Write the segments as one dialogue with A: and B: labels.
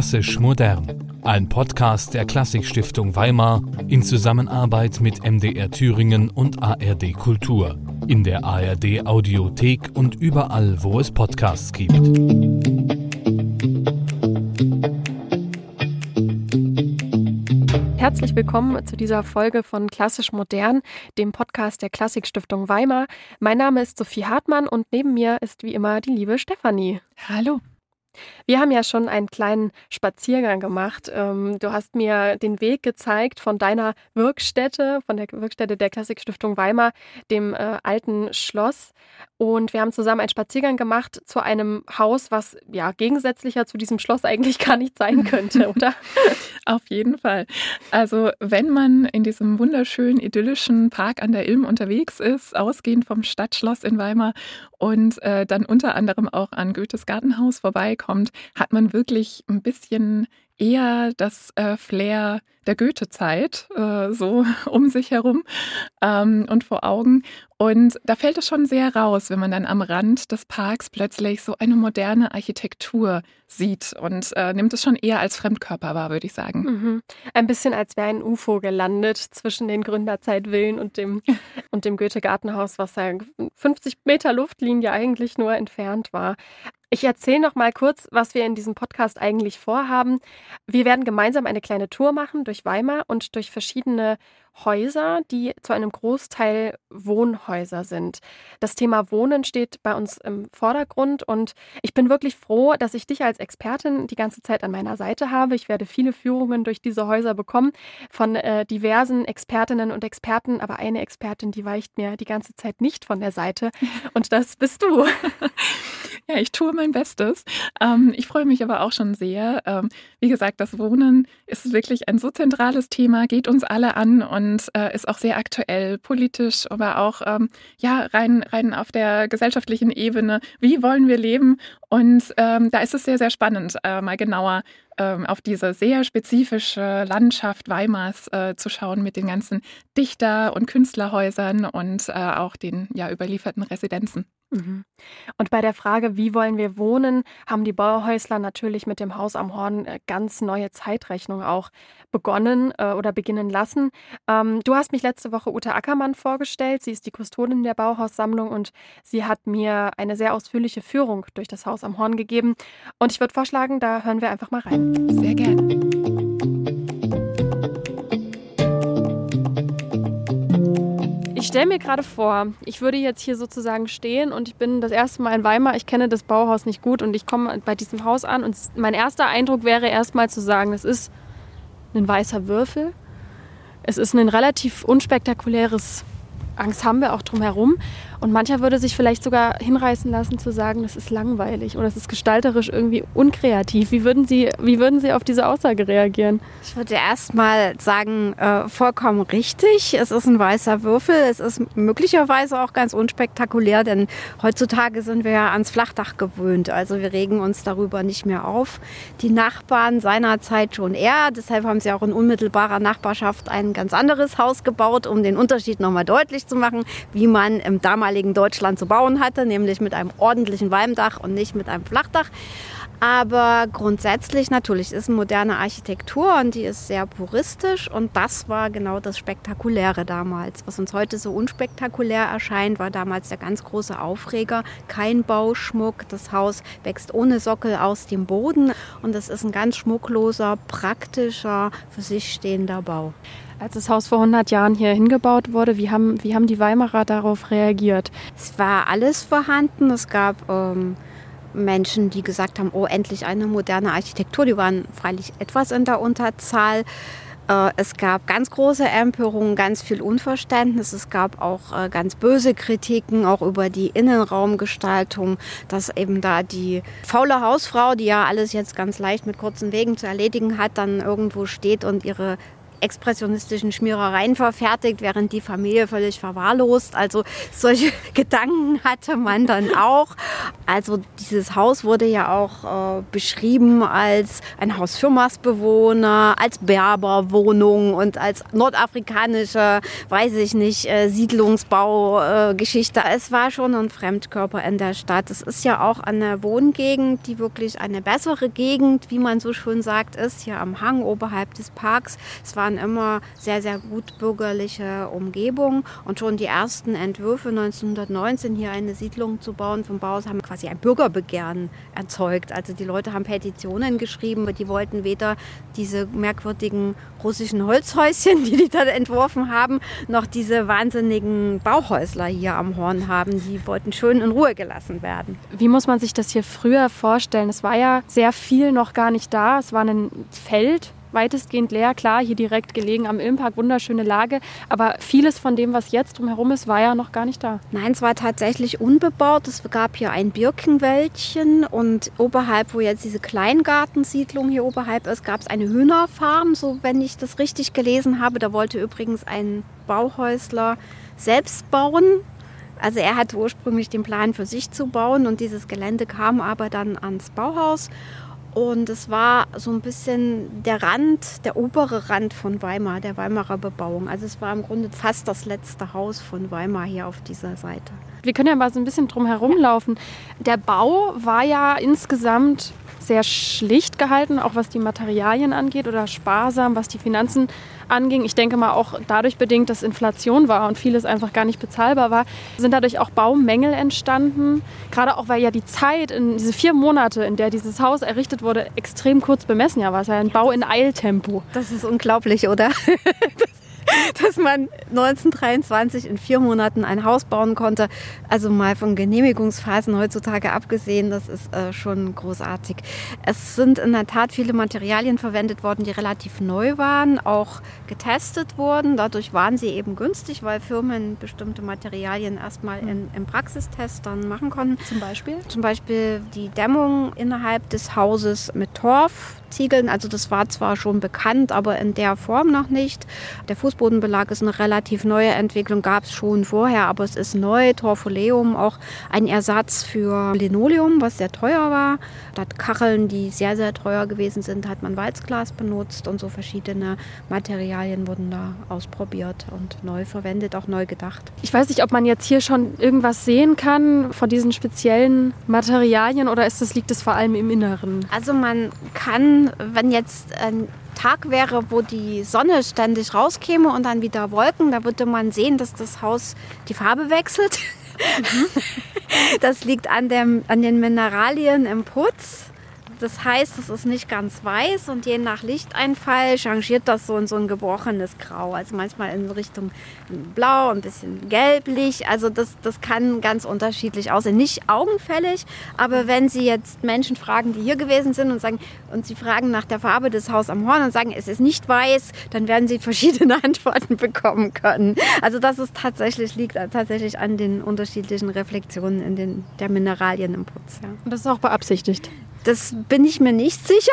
A: Klassisch modern. Ein Podcast der Klassikstiftung Weimar in Zusammenarbeit mit MDR Thüringen und ARD Kultur. In der ARD Audiothek und überall, wo es Podcasts gibt.
B: Herzlich willkommen zu dieser Folge von Klassisch Modern, dem Podcast der Klassikstiftung Weimar. Mein Name ist Sophie Hartmann und neben mir ist wie immer die liebe Stefanie.
C: Hallo.
B: Wir haben ja schon einen kleinen Spaziergang gemacht. Ähm, du hast mir den Weg gezeigt von deiner Wirkstätte, von der Wirkstätte der Klassikstiftung Weimar, dem äh, alten Schloss. Und wir haben zusammen einen Spaziergang gemacht zu einem Haus, was ja gegensätzlicher zu diesem Schloss eigentlich gar nicht sein könnte, oder?
C: Auf jeden Fall. Also, wenn man in diesem wunderschönen, idyllischen Park an der Ilm unterwegs ist, ausgehend vom Stadtschloss in Weimar und äh, dann unter anderem auch an Goethes Gartenhaus vorbeikommt, hat man wirklich ein bisschen eher das äh, Flair der Goethe-Zeit äh, so um sich herum ähm, und vor Augen. Und da fällt es schon sehr raus, wenn man dann am Rand des Parks plötzlich so eine moderne Architektur sieht und äh, nimmt es schon eher als Fremdkörper wahr, würde ich sagen.
B: Mhm. Ein bisschen als wäre ein UFO gelandet zwischen den Gründerzeitvillen und dem, und dem Goethe-Gartenhaus, was ja 50 Meter Luftlinie eigentlich nur entfernt war. Ich erzähle noch mal kurz, was wir in diesem Podcast eigentlich vorhaben. Wir werden gemeinsam eine kleine Tour machen durch Weimar und durch verschiedene Häuser, die zu einem Großteil Wohnhäuser sind. Das Thema Wohnen steht bei uns im Vordergrund und ich bin wirklich froh, dass ich dich als Expertin die ganze Zeit an meiner Seite habe. Ich werde viele Führungen durch diese Häuser bekommen von äh, diversen Expertinnen und Experten, aber eine Expertin, die weicht mir die ganze Zeit nicht von der Seite und das bist du.
C: Ja, ich tue mein Bestes. Ähm, ich freue mich aber auch schon sehr. Ähm, wie gesagt, das Wohnen ist wirklich ein so zentrales Thema, geht uns alle an und äh, ist auch sehr aktuell, politisch, aber auch ähm, ja rein, rein auf der gesellschaftlichen Ebene. Wie wollen wir leben? Und ähm, da ist es sehr, sehr spannend, äh, mal genauer ähm, auf diese sehr spezifische Landschaft Weimars äh, zu schauen mit den ganzen Dichter- und Künstlerhäusern und äh, auch den ja überlieferten Residenzen.
B: Mhm. Und bei der Frage, wie wollen wir wohnen, haben die Bauerhäusler natürlich mit dem Haus am Horn äh, ganz neue Zeitrechnung auch begonnen äh, oder beginnen lassen. Ähm, du hast mich letzte Woche Ute Ackermann vorgestellt. Sie ist die Kustodin der Bauhaussammlung und sie hat mir eine sehr ausführliche Führung durch das Haus am Horn gegeben. Und ich würde vorschlagen, da hören wir einfach mal rein.
C: Sehr gerne.
B: Stelle mir gerade vor, ich würde jetzt hier sozusagen stehen und ich bin das erste Mal in Weimar. Ich kenne das Bauhaus nicht gut und ich komme bei diesem Haus an und mein erster Eindruck wäre erstmal zu sagen, es ist ein weißer Würfel. Es ist ein relativ unspektakuläres Angst haben wir auch drumherum. Und mancher würde sich vielleicht sogar hinreißen lassen zu sagen, das ist langweilig oder es ist gestalterisch irgendwie unkreativ. Wie würden Sie, wie würden Sie auf diese Aussage reagieren?
D: Ich würde erst mal sagen, äh, vollkommen richtig. Es ist ein weißer Würfel. Es ist möglicherweise auch ganz unspektakulär, denn heutzutage sind wir ja ans Flachdach gewöhnt. Also wir regen uns darüber nicht mehr auf. Die Nachbarn seinerzeit schon eher. Deshalb haben sie auch in unmittelbarer Nachbarschaft ein ganz anderes Haus gebaut, um den Unterschied nochmal deutlich zu machen, wie man im damaligen Deutschland zu bauen hatte, nämlich mit einem ordentlichen Walmdach und nicht mit einem Flachdach. Aber grundsätzlich natürlich ist moderne Architektur und die ist sehr puristisch und das war genau das Spektakuläre damals. Was uns heute so unspektakulär erscheint, war damals der ganz große Aufreger. Kein Bauschmuck, das Haus wächst ohne Sockel aus dem Boden und es ist ein ganz schmuckloser, praktischer, für sich stehender Bau.
B: Als das Haus vor 100 Jahren hier hingebaut wurde, wie haben, wie haben die Weimarer darauf reagiert?
D: Es war alles vorhanden. Es gab ähm, Menschen, die gesagt haben, oh, endlich eine moderne Architektur. Die waren freilich etwas in der Unterzahl. Äh, es gab ganz große Empörungen, ganz viel Unverständnis. Es gab auch äh, ganz böse Kritiken, auch über die Innenraumgestaltung, dass eben da die faule Hausfrau, die ja alles jetzt ganz leicht mit kurzen Wegen zu erledigen hat, dann irgendwo steht und ihre expressionistischen Schmierereien verfertigt, während die Familie völlig verwahrlost. Also solche Gedanken hatte man dann auch. Also dieses Haus wurde ja auch äh, beschrieben als ein Haus für Mastbewohner, als Berberwohnung und als nordafrikanische, weiß ich nicht, äh, Siedlungsbaugeschichte. Äh, es war schon ein Fremdkörper in der Stadt. Es ist ja auch eine Wohngegend, die wirklich eine bessere Gegend, wie man so schön sagt, ist, hier am Hang oberhalb des Parks. Es waren immer sehr, sehr gut bürgerliche Umgebungen und schon die ersten Entwürfe 1919 hier eine Siedlung zu bauen vom Bauhaus haben quasi ein Bürgerbegehren erzeugt. Also die Leute haben Petitionen geschrieben, die wollten weder diese merkwürdigen russischen Holzhäuschen, die die da entworfen haben, noch diese wahnsinnigen Bauhäusler hier am Horn haben. Die wollten schön in Ruhe gelassen werden.
B: Wie muss man sich das hier früher vorstellen? Es war ja sehr viel noch gar nicht da. Es war ein Feld weitestgehend leer. Klar, hier direkt gelegen am Ilmpark, wunderschöne Lage. Aber vieles von dem, was jetzt drumherum ist, war ja noch gar nicht da.
D: Nein, es war tatsächlich unbebaut. Es gab hier ein Birkenwäldchen und oberhalb, wo jetzt diese Kleingartensiedlung hier oberhalb ist, gab es eine Hühnerfarm, so wenn ich das richtig gelesen habe. Da wollte übrigens ein Bauhäusler selbst bauen. Also er hatte ursprünglich den Plan für sich zu bauen und dieses Gelände kam aber dann ans Bauhaus und es war so ein bisschen der Rand, der obere Rand von Weimar, der Weimarer Bebauung. Also es war im Grunde fast das letzte Haus von Weimar hier auf dieser Seite.
B: Wir können ja mal so ein bisschen drum herum laufen. Der Bau war ja insgesamt sehr schlicht gehalten, auch was die Materialien angeht oder sparsam, was die Finanzen anging. Ich denke mal auch dadurch bedingt, dass Inflation war und vieles einfach gar nicht bezahlbar war, sind dadurch auch Baumängel entstanden. Gerade auch, weil ja die Zeit, in diese vier Monate, in der dieses Haus errichtet wurde, extrem kurz bemessen ja war. Es ja ein Bau in Eiltempo.
D: Das ist unglaublich, oder? dass man 1923 in vier Monaten ein Haus bauen konnte. Also mal von Genehmigungsphasen heutzutage abgesehen, das ist äh, schon großartig. Es sind in der Tat viele Materialien verwendet worden, die relativ neu waren, auch getestet wurden. Dadurch waren sie eben günstig, weil Firmen bestimmte Materialien erstmal in, im Praxistest dann machen konnten.
B: Zum Beispiel?
D: Zum Beispiel die Dämmung innerhalb des Hauses mit Torf Ziegeln. Also das war zwar schon bekannt, aber in der Form noch nicht. Der Fußbodenbelag ist eine relativ neue Entwicklung, gab es schon vorher, aber es ist neu. Torfoleum auch ein Ersatz für Linoleum, was sehr teuer war. Statt Kacheln, die sehr, sehr teuer gewesen sind, hat man Walzglas benutzt und so verschiedene Materialien wurden da ausprobiert und neu verwendet, auch neu gedacht.
B: Ich weiß nicht, ob man jetzt hier schon irgendwas sehen kann von diesen speziellen Materialien oder ist das, liegt es vor allem im Inneren?
D: Also man kann wenn jetzt ein Tag wäre, wo die Sonne ständig rauskäme und dann wieder Wolken, da würde man sehen, dass das Haus die Farbe wechselt. Mhm. Das liegt an, dem, an den Mineralien im Putz. Das heißt, es ist nicht ganz weiß und je nach Lichteinfall changiert das so in so ein gebrochenes Grau. Also manchmal in Richtung blau, ein bisschen gelblich. Also das, das kann ganz unterschiedlich aussehen. Nicht augenfällig, aber wenn Sie jetzt Menschen fragen, die hier gewesen sind und sagen, und Sie fragen nach der Farbe des Haus am Horn und sagen, es ist nicht weiß, dann werden Sie verschiedene Antworten bekommen können. Also das ist tatsächlich, liegt tatsächlich an den unterschiedlichen Reflexionen in den, der Mineralien im Putz. Ja.
B: Und das ist auch beabsichtigt.
D: Das bin ich mir nicht sicher.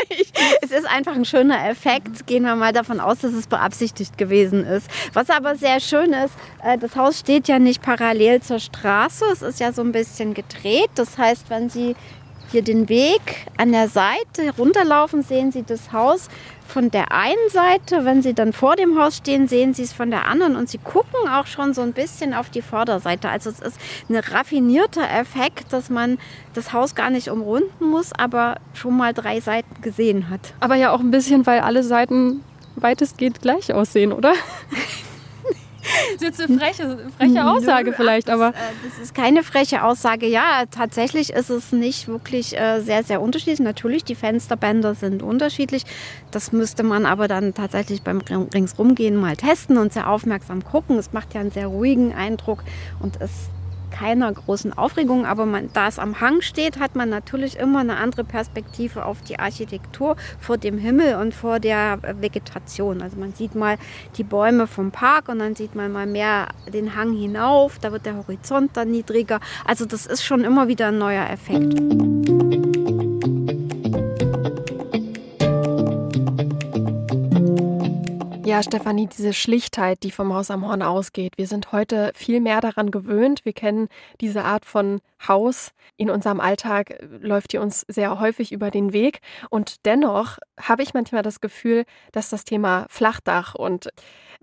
D: es ist einfach ein schöner Effekt. Gehen wir mal davon aus, dass es beabsichtigt gewesen ist. Was aber sehr schön ist, äh, das Haus steht ja nicht parallel zur Straße. Es ist ja so ein bisschen gedreht. Das heißt, wenn Sie hier den Weg an der Seite runterlaufen, sehen Sie das Haus von der einen Seite. Wenn Sie dann vor dem Haus stehen, sehen Sie es von der anderen und Sie gucken auch schon so ein bisschen auf die Vorderseite. Also es ist ein raffinierter Effekt, dass man das Haus gar nicht umrunden muss, aber schon mal drei Seiten gesehen hat.
B: Aber ja auch ein bisschen, weil alle Seiten weitestgehend gleich aussehen, oder? Das ist jetzt eine freche, freche Aussage Nö, vielleicht,
D: das,
B: aber.
D: Äh, das ist keine freche Aussage. Ja, tatsächlich ist es nicht wirklich äh, sehr, sehr unterschiedlich. Natürlich, die Fensterbänder sind unterschiedlich. Das müsste man aber dann tatsächlich beim Ringsrumgehen mal testen und sehr aufmerksam gucken. Es macht ja einen sehr ruhigen Eindruck und es keiner großen Aufregung, aber man, da es am Hang steht, hat man natürlich immer eine andere Perspektive auf die Architektur vor dem Himmel und vor der Vegetation. Also man sieht mal die Bäume vom Park und dann sieht man mal mehr den Hang hinauf, da wird der Horizont dann niedriger. Also das ist schon immer wieder ein neuer Effekt.
B: Ja, Stefanie, diese Schlichtheit, die vom Haus am Horn ausgeht. Wir sind heute viel mehr daran gewöhnt. Wir kennen diese Art von Haus. In unserem Alltag äh, läuft die uns sehr häufig über den Weg. Und dennoch habe ich manchmal das Gefühl, dass das Thema Flachdach und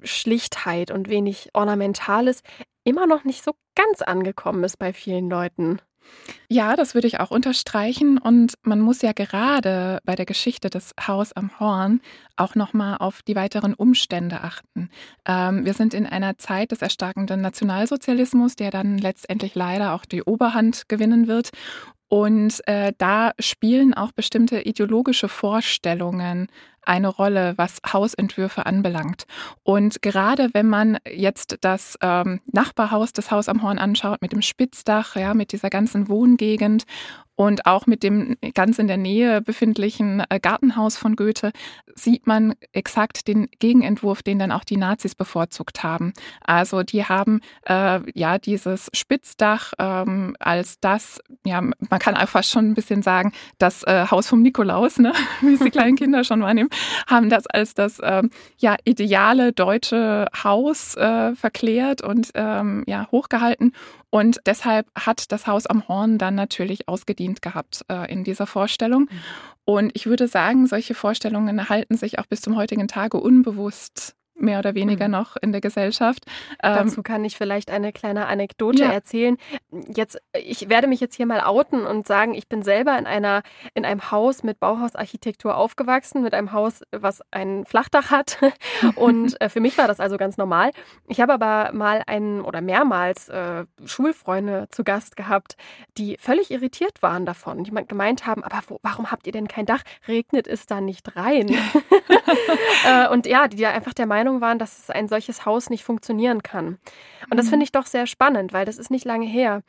B: Schlichtheit und wenig Ornamentales immer noch nicht so ganz angekommen ist bei vielen Leuten.
C: Ja, das würde ich auch unterstreichen. Und man muss ja gerade bei der Geschichte des Haus am Horn auch nochmal auf die weiteren Umstände achten. Ähm, wir sind in einer Zeit des erstarkenden Nationalsozialismus, der dann letztendlich leider auch die Oberhand gewinnen wird. Und äh, da spielen auch bestimmte ideologische Vorstellungen eine Rolle, was Hausentwürfe anbelangt. Und gerade wenn man jetzt das ähm, Nachbarhaus des Haus am Horn anschaut, mit dem Spitzdach, ja, mit dieser ganzen Wohngegend und auch mit dem ganz in der Nähe befindlichen äh, Gartenhaus von Goethe sieht man exakt den Gegenentwurf, den dann auch die Nazis bevorzugt haben. Also die haben äh, ja dieses Spitzdach ähm, als das, ja, man kann einfach schon ein bisschen sagen, das äh, Haus vom Nikolaus, ne? wie es die kleinen Kinder schon wahrnehmen, haben das als das ähm, ja, ideale deutsche Haus äh, verklärt und ähm, ja, hochgehalten. Und deshalb hat das Haus am Horn dann natürlich ausgedient gehabt äh, in dieser Vorstellung. Mhm. Und ich würde sagen, solche Vorstellungen erhalten sich auch bis zum heutigen Tage unbewusst mehr oder weniger mhm. noch in der Gesellschaft.
B: Ähm, Dazu kann ich vielleicht eine kleine Anekdote ja. erzählen. Jetzt, ich werde mich jetzt hier mal outen und sagen, ich bin selber in einer in einem Haus mit Bauhausarchitektur aufgewachsen, mit einem Haus, was ein Flachdach hat. Und äh, für mich war das also ganz normal. Ich habe aber mal einen oder mehrmals äh, Schulfreunde zu Gast gehabt, die völlig irritiert waren davon, die gemeint haben, aber wo, warum habt ihr denn kein Dach? Regnet es da nicht rein? äh, und ja, die einfach der Meinung Meinung waren, dass ein solches Haus nicht funktionieren kann. Und das mhm. finde ich doch sehr spannend, weil das ist nicht lange her,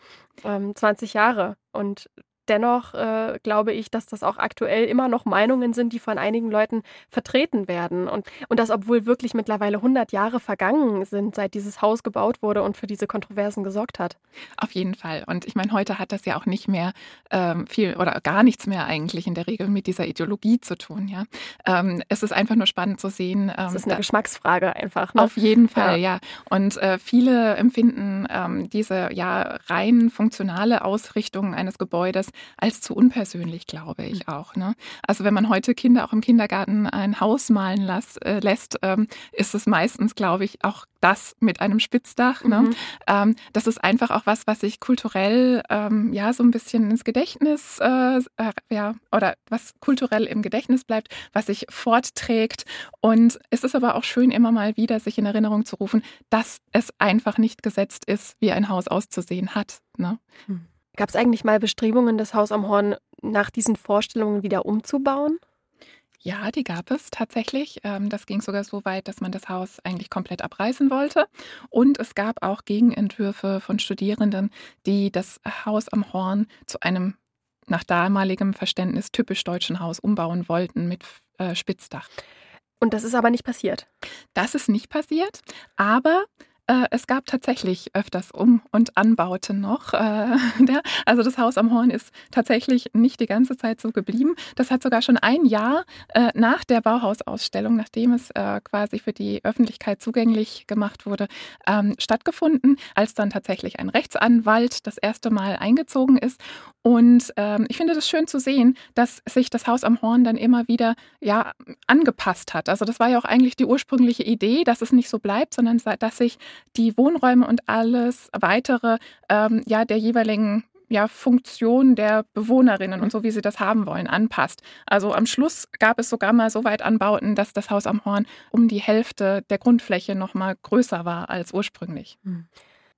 B: ähm, 20 Jahre. Und dennoch äh, glaube ich, dass das auch aktuell immer noch Meinungen sind, die von einigen Leuten vertreten werden. Und, und das, obwohl wirklich mittlerweile 100 Jahre vergangen sind, seit dieses Haus gebaut wurde und für diese Kontroversen gesorgt hat.
C: Auf jeden Fall. Und ich meine, heute hat das ja auch nicht mehr ähm, viel oder gar nichts mehr eigentlich in der Regel mit dieser Ideologie zu tun. Ja? Ähm, es ist einfach nur spannend zu sehen.
B: Ähm, es ist eine Geschmacksfrage einfach.
C: Ne? Auf jeden Fall, ja. ja. Und äh, viele empfinden ähm, diese ja rein funktionale Ausrichtung eines Gebäudes als zu unpersönlich, glaube ich mhm. auch. Ne? Also wenn man heute Kinder auch im Kindergarten ein Haus malen las, äh, lässt, ähm, ist es meistens, glaube ich, auch das mit einem Spitzdach. Ne? Mhm. Ähm, das ist einfach auch was, was sich kulturell ähm, ja so ein bisschen ins Gedächtnis äh, äh, ja oder was kulturell im Gedächtnis bleibt, was sich fortträgt. Und es ist aber auch schön, immer mal wieder sich in Erinnerung zu rufen, dass es einfach nicht gesetzt ist, wie ein Haus auszusehen hat. Ne?
B: Mhm. Gab es eigentlich mal Bestrebungen, das Haus am Horn nach diesen Vorstellungen wieder umzubauen?
C: Ja, die gab es tatsächlich. Ähm, das ging sogar so weit, dass man das Haus eigentlich komplett abreißen wollte. Und es gab auch Gegenentwürfe von Studierenden, die das Haus am Horn zu einem nach damaligem Verständnis typisch deutschen Haus umbauen wollten mit äh, Spitzdach.
B: Und das ist aber nicht passiert.
C: Das ist nicht passiert, aber äh, es gab tatsächlich öfters Um- und Anbauten noch. Äh, also das Haus am Horn ist tatsächlich nicht die ganze Zeit so geblieben. Das hat sogar schon ein Jahr äh, nach der Bauhausausstellung, nachdem es quasi für die Öffentlichkeit zugänglich gemacht wurde, ähm, stattgefunden, als dann tatsächlich ein Rechtsanwalt das erste Mal eingezogen ist. Und ähm, ich finde das schön zu sehen, dass sich das Haus am Horn dann immer wieder ja, angepasst hat. Also das war ja auch eigentlich die ursprüngliche Idee, dass es nicht so bleibt, sondern dass sich die Wohnräume und alles weitere ähm, ja der jeweiligen ja, Funktion der Bewohnerinnen und so, wie sie das haben wollen, anpasst. Also am Schluss gab es sogar mal so weit Anbauten, dass das Haus am Horn um die Hälfte der Grundfläche noch mal größer war als ursprünglich.
B: Mhm.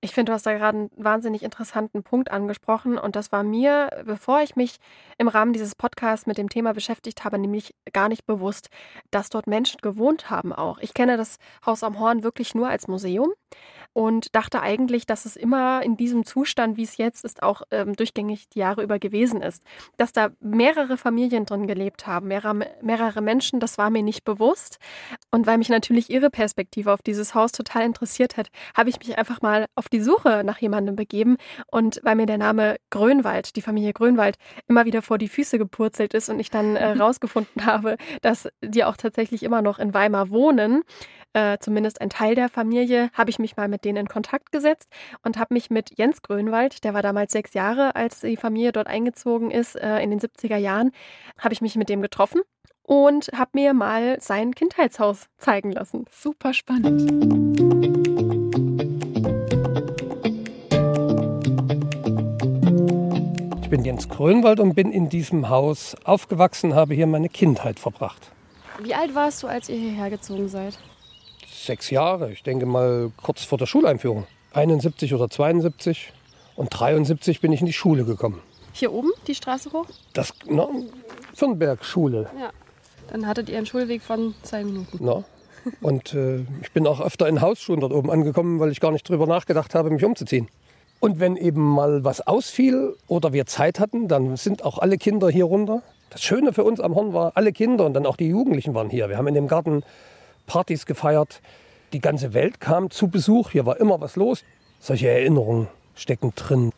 B: Ich finde, du hast da gerade einen wahnsinnig interessanten Punkt angesprochen und das war mir, bevor ich mich im Rahmen dieses Podcasts mit dem Thema beschäftigt habe, nämlich gar nicht bewusst, dass dort Menschen gewohnt haben auch. Ich kenne das Haus am Horn wirklich nur als Museum und dachte eigentlich, dass es immer in diesem Zustand, wie es jetzt ist, auch ähm, durchgängig die Jahre über gewesen ist. Dass da mehrere Familien drin gelebt haben, mehrere, mehrere Menschen, das war mir nicht bewusst. Und weil mich natürlich ihre Perspektive auf dieses Haus total interessiert hat, habe ich mich einfach mal auf die Suche nach jemandem begeben. Und weil mir der Name Grönwald, die Familie Grönwald, immer wieder vor die Füße gepurzelt ist und ich dann äh, rausgefunden habe, dass die auch tatsächlich immer noch in Weimar wohnen, äh, zumindest ein Teil der Familie, habe ich mich mal mit denen in Kontakt gesetzt und habe mich mit Jens Grönwald, der war damals sechs Jahre, als die Familie dort eingezogen ist, äh, in den 70er Jahren, habe ich mich mit dem getroffen und habe mir mal sein Kindheitshaus zeigen lassen.
C: Super spannend.
E: Ich bin Jens Grönwald und bin in diesem Haus aufgewachsen, habe hier meine Kindheit verbracht.
B: Wie alt warst du, als ihr hierher gezogen seid?
E: Sechs Jahre, ich denke mal kurz vor der Schuleinführung. 71 oder 72 und 73 bin ich in die Schule gekommen.
B: Hier oben, die Straße hoch?
E: Das, na, Fürnberg-Schule.
B: Ja. Dann hattet ihr einen Schulweg von zwei Minuten.
E: Na. Und äh, ich bin auch öfter in Hausschuhen dort oben angekommen, weil ich gar nicht drüber nachgedacht habe, mich umzuziehen. Und wenn eben mal was ausfiel oder wir Zeit hatten, dann sind auch alle Kinder hier runter. Das Schöne für uns am Horn war, alle Kinder und dann auch die Jugendlichen waren hier. Wir haben in dem Garten Partys gefeiert. Die ganze Welt kam zu Besuch. Hier war immer was los. Solche Erinnerungen stecken drin.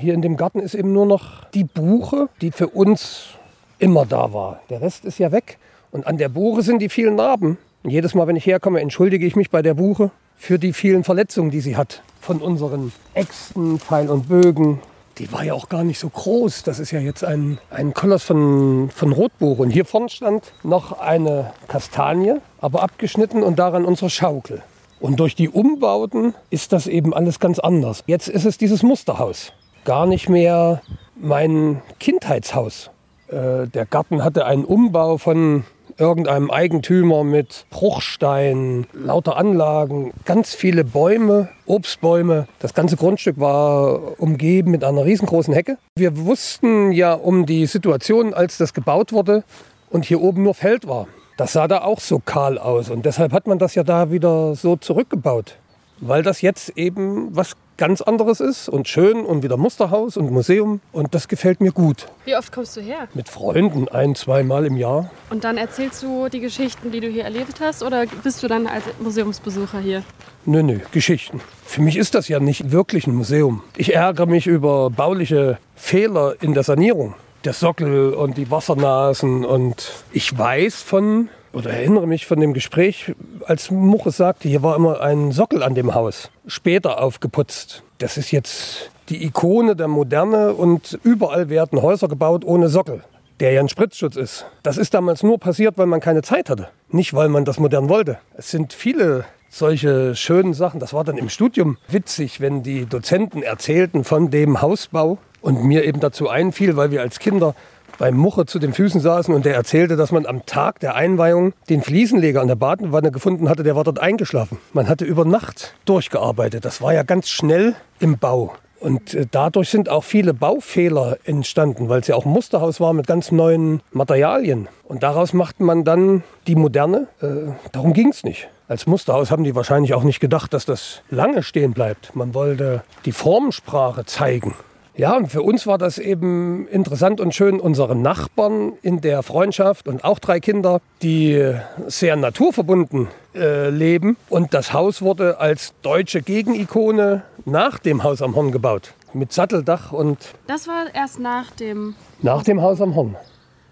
E: Hier in dem Garten ist eben nur noch die Buche, die für uns immer da war. Der Rest ist ja weg. Und an der Buche sind die vielen Narben. Und jedes Mal, wenn ich herkomme, entschuldige ich mich bei der Buche für die vielen Verletzungen, die sie hat. Von unseren Äxten, Pfeil und Bögen. Die war ja auch gar nicht so groß. Das ist ja jetzt ein, ein Koloss von, von Rotbuche. Und hier vorne stand noch eine Kastanie, aber abgeschnitten und daran unsere Schaukel. Und durch die Umbauten ist das eben alles ganz anders. Jetzt ist es dieses Musterhaus. Gar nicht mehr mein Kindheitshaus. Äh, der Garten hatte einen Umbau von irgendeinem Eigentümer mit Bruchstein, lauter Anlagen, ganz viele Bäume, Obstbäume. Das ganze Grundstück war umgeben mit einer riesengroßen Hecke. Wir wussten ja um die Situation, als das gebaut wurde und hier oben nur Feld war. Das sah da auch so kahl aus und deshalb hat man das ja da wieder so zurückgebaut. Weil das jetzt eben was ganz anderes ist und schön und wieder Musterhaus und Museum und das gefällt mir gut.
B: Wie oft kommst du her?
E: Mit Freunden ein, zweimal im Jahr.
B: Und dann erzählst du die Geschichten, die du hier erlebt hast oder bist du dann als Museumsbesucher hier?
E: Nö, nö, Geschichten. Für mich ist das ja nicht wirklich ein Museum. Ich ärgere mich über bauliche Fehler in der Sanierung. Der Sockel und die Wassernasen und ich weiß von oder erinnere mich von dem Gespräch, als Muche sagte, hier war immer ein Sockel an dem Haus, später aufgeputzt. Das ist jetzt die Ikone der Moderne und überall werden Häuser gebaut ohne Sockel, der ja ein Spritzschutz ist. Das ist damals nur passiert, weil man keine Zeit hatte, nicht weil man das modern wollte. Es sind viele solche schönen Sachen. Das war dann im Studium witzig, wenn die Dozenten erzählten von dem Hausbau und mir eben dazu einfiel, weil wir als Kinder beim Muche zu den Füßen saßen und der erzählte, dass man am Tag der Einweihung den Fliesenleger an der Badenwanne gefunden hatte, der war dort eingeschlafen. Man hatte über Nacht durchgearbeitet. Das war ja ganz schnell im Bau. Und äh, dadurch sind auch viele Baufehler entstanden, weil es ja auch ein Musterhaus war mit ganz neuen Materialien. Und daraus macht man dann die Moderne. Äh, darum ging es nicht. Als Musterhaus haben die wahrscheinlich auch nicht gedacht, dass das lange stehen bleibt. Man wollte die Formensprache zeigen. Ja, und für uns war das eben interessant und schön, unsere Nachbarn in der Freundschaft und auch drei Kinder, die sehr naturverbunden äh, leben. Und das Haus wurde als deutsche Gegenikone nach dem Haus am Horn gebaut. Mit Satteldach und.
B: Das war erst nach dem.
E: Nach dem Haus am Horn.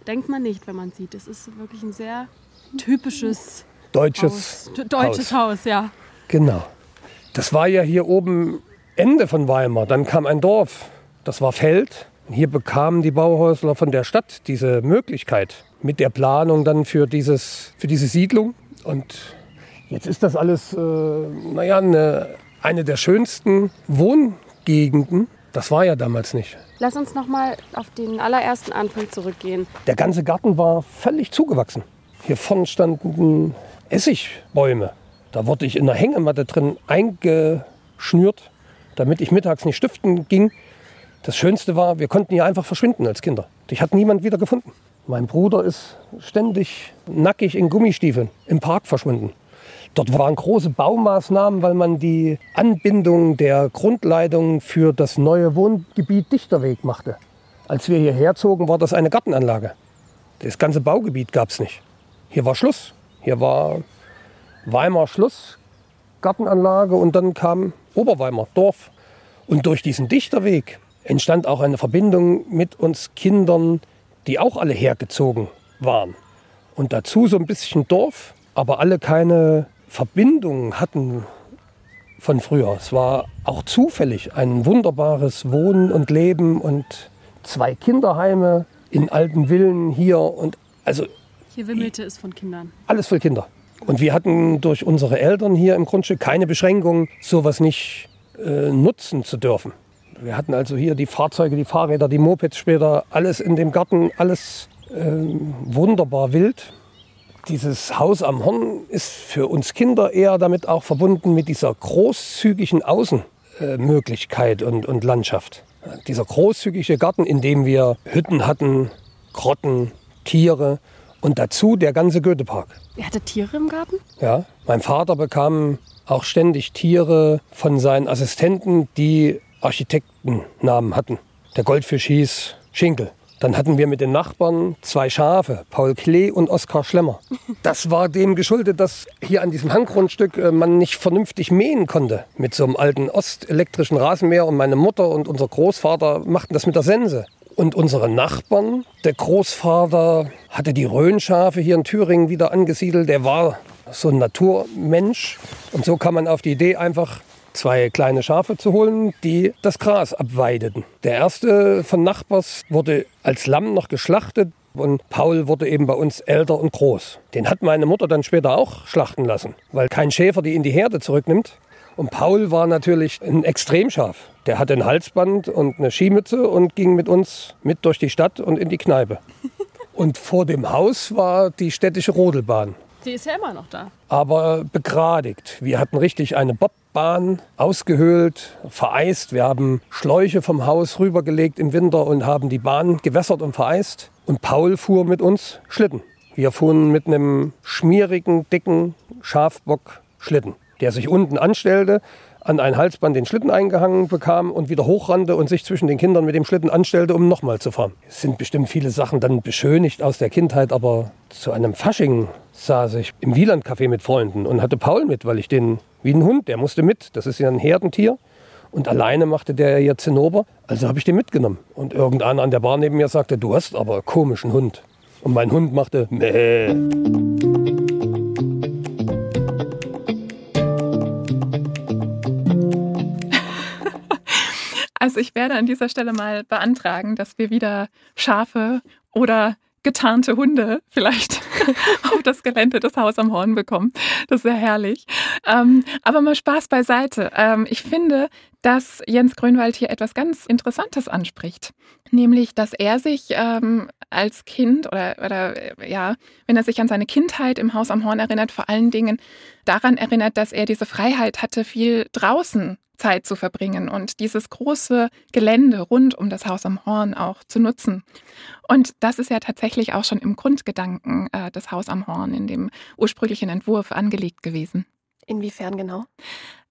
B: Denkt man nicht, wenn man sieht. Es ist wirklich ein sehr typisches
E: deutsches
B: Haus. Deutsches Haus. Haus, ja.
E: Genau. Das war ja hier oben Ende von Weimar. Dann kam ein Dorf das war Feld. Hier bekamen die Bauhäusler von der Stadt diese Möglichkeit mit der Planung dann für, dieses, für diese Siedlung. Und jetzt ist das alles, äh, naja, eine, eine der schönsten Wohngegenden. Das war ja damals nicht.
B: Lass uns noch mal auf den allerersten Anfang zurückgehen.
E: Der ganze Garten war völlig zugewachsen. Hier vorne standen Essigbäume. Da wurde ich in der Hängematte drin eingeschnürt, damit ich mittags nicht stiften ging. Das Schönste war, wir konnten hier einfach verschwinden als Kinder. Dich hat niemand wieder gefunden. Mein Bruder ist ständig nackig in Gummistiefeln im Park verschwunden. Dort waren große Baumaßnahmen, weil man die Anbindung der Grundleitung für das neue Wohngebiet Dichterweg machte. Als wir hierher zogen, war das eine Gartenanlage. Das ganze Baugebiet gab es nicht. Hier war Schluss. Hier war Weimar Schluss, Gartenanlage und dann kam Oberweimar, Dorf. Und durch diesen Dichterweg entstand auch eine Verbindung mit uns Kindern, die auch alle hergezogen waren. Und dazu so ein bisschen Dorf, aber alle keine Verbindung hatten von früher. Es war auch zufällig ein wunderbares Wohnen und Leben und zwei Kinderheime in alten Villen hier und also
B: hier wimmelte es von Kindern.
E: Alles voll Kinder. Und wir hatten durch unsere Eltern hier im Grundstück keine Beschränkung, sowas nicht äh, nutzen zu dürfen. Wir hatten also hier die Fahrzeuge, die Fahrräder, die Mopeds später, alles in dem Garten, alles äh, wunderbar wild. Dieses Haus am Horn ist für uns Kinder eher damit auch verbunden mit dieser großzügigen Außenmöglichkeit und, und Landschaft. Dieser großzügige Garten, in dem wir Hütten hatten, Grotten, Tiere und dazu der ganze Goethepark.
B: Ihr hattet Tiere im Garten?
E: Ja, mein Vater bekam auch ständig Tiere von seinen Assistenten, die Architektennamen hatten. Der Goldfisch hieß Schinkel. Dann hatten wir mit den Nachbarn zwei Schafe, Paul Klee und Oskar Schlemmer. Das war dem geschuldet, dass hier an diesem Hanggrundstück äh, man nicht vernünftig mähen konnte mit so einem alten ostelektrischen Rasenmäher. Und meine Mutter und unser Großvater machten das mit der Sense. Und unsere Nachbarn, der Großvater hatte die Rhönschafe hier in Thüringen wieder angesiedelt. Der war so ein Naturmensch. Und so kam man auf die Idee, einfach zwei kleine Schafe zu holen, die das Gras abweideten. Der erste von Nachbars wurde als Lamm noch geschlachtet und Paul wurde eben bei uns älter und groß. Den hat meine Mutter dann später auch schlachten lassen, weil kein Schäfer die in die Herde zurücknimmt. Und Paul war natürlich ein Extremschaf. Der hatte ein Halsband und eine Skimütze und ging mit uns mit durch die Stadt und in die Kneipe. Und vor dem Haus war die städtische Rodelbahn.
B: Die ist ja immer noch da.
E: Aber begradigt. Wir hatten richtig eine Bobbahn ausgehöhlt, vereist. Wir haben Schläuche vom Haus rübergelegt im Winter und haben die Bahn gewässert und vereist. Und Paul fuhr mit uns Schlitten. Wir fuhren mit einem schmierigen, dicken Schafbock Schlitten, der sich unten anstellte, an ein Halsband den Schlitten eingehangen bekam und wieder hochrannte und sich zwischen den Kindern mit dem Schlitten anstellte, um nochmal zu fahren. Es sind bestimmt viele Sachen dann beschönigt aus der Kindheit, aber zu einem Fasching saß ich im Wieland-Café mit Freunden und hatte Paul mit, weil ich den, wie ein Hund, der musste mit. Das ist ja ein Herdentier. Und alleine machte der ja Zinnober. Also habe ich den mitgenommen. Und irgendeiner an der Bar neben mir sagte, du hast aber komischen Hund. Und mein Hund machte Mäh.
C: Also ich werde an dieser Stelle mal beantragen, dass wir wieder Schafe oder getarnte Hunde vielleicht auf das Gelände des Haus am Horn bekommen. Das ist sehr herrlich. Ähm, aber mal Spaß beiseite. Ähm, ich finde, dass Jens Grünwald hier etwas ganz Interessantes anspricht. Nämlich, dass er sich ähm, als Kind oder, oder äh, ja, wenn er sich an seine Kindheit im Haus am Horn erinnert, vor allen Dingen daran erinnert, dass er diese Freiheit hatte, viel draußen Zeit zu verbringen und dieses große Gelände rund um das Haus am Horn auch zu nutzen. Und das ist ja tatsächlich auch schon im Grundgedanken äh, des Haus am Horn in dem ursprünglichen Entwurf angelegt gewesen.
B: Inwiefern genau?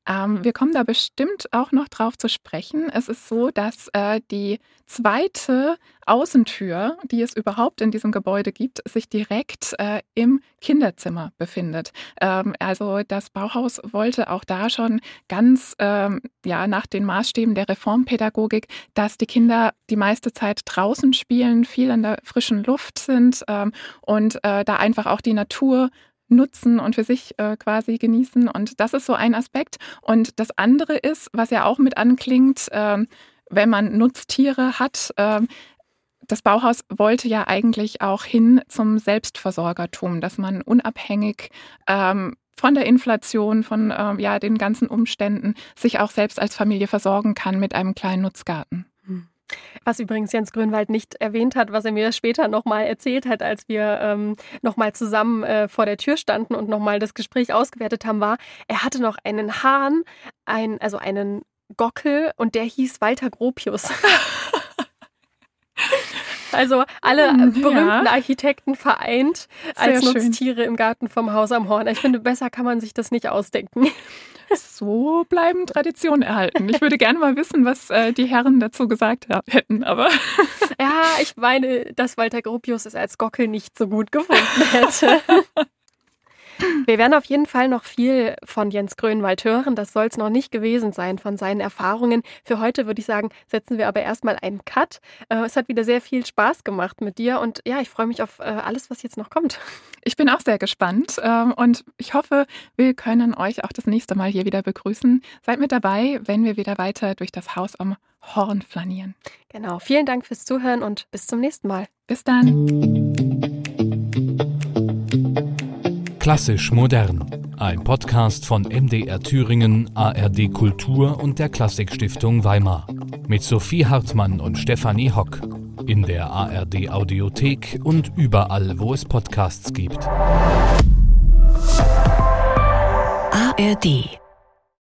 C: Ähm, wir kommen da bestimmt auch noch drauf zu sprechen. Es ist so, dass äh, die zweite Außentür, die es überhaupt in diesem Gebäude gibt, sich direkt äh, im Kinderzimmer befindet. Ähm, also das Bauhaus wollte auch da schon ganz ähm, ja nach den Maßstäben der Reformpädagogik, dass die Kinder die meiste Zeit draußen spielen, viel in der frischen Luft sind ähm, und äh, da einfach auch die Natur nutzen und für sich äh, quasi genießen. Und das ist so ein Aspekt. Und das andere ist, was ja auch mit anklingt, äh, wenn man Nutztiere hat, äh, das Bauhaus wollte ja eigentlich auch hin zum Selbstversorgertum, dass man unabhängig ähm, von der Inflation, von äh, ja, den ganzen Umständen sich auch selbst als Familie versorgen kann mit einem kleinen Nutzgarten.
B: Was übrigens Jens Grünwald nicht erwähnt hat, was er mir später nochmal erzählt hat, als wir ähm, nochmal zusammen äh, vor der Tür standen und nochmal das Gespräch ausgewertet haben, war, er hatte noch einen Hahn, ein, also einen Gockel und der hieß Walter Gropius. Also alle berühmten ja. Architekten vereint als Sehr Nutztiere schön. im Garten vom Haus am Horn. Ich finde, besser kann man sich das nicht ausdenken.
C: So bleiben Traditionen erhalten. Ich würde gerne mal wissen, was äh, die Herren dazu gesagt hätten, aber.
B: Ja, ich meine, dass Walter Gropius es als Gockel nicht so gut gefunden hätte. Wir werden auf jeden Fall noch viel von Jens Grönwald hören. Das soll es noch nicht gewesen sein von seinen Erfahrungen. Für heute würde ich sagen, setzen wir aber erstmal einen Cut. Äh, es hat wieder sehr viel Spaß gemacht mit dir und ja, ich freue mich auf äh, alles, was jetzt noch kommt.
C: Ich bin auch sehr gespannt ähm, und ich hoffe, wir können euch auch das nächste Mal hier wieder begrüßen. Seid mit dabei, wenn wir wieder weiter durch das Haus am Horn flanieren.
B: Genau. Vielen Dank fürs Zuhören und bis zum nächsten Mal.
C: Bis dann.
A: Klassisch modern. Ein Podcast von MDR Thüringen, ARD Kultur und der Klassikstiftung Weimar. Mit Sophie Hartmann und Stefanie Hock. In der ARD Audiothek und überall, wo es Podcasts gibt.
F: ARD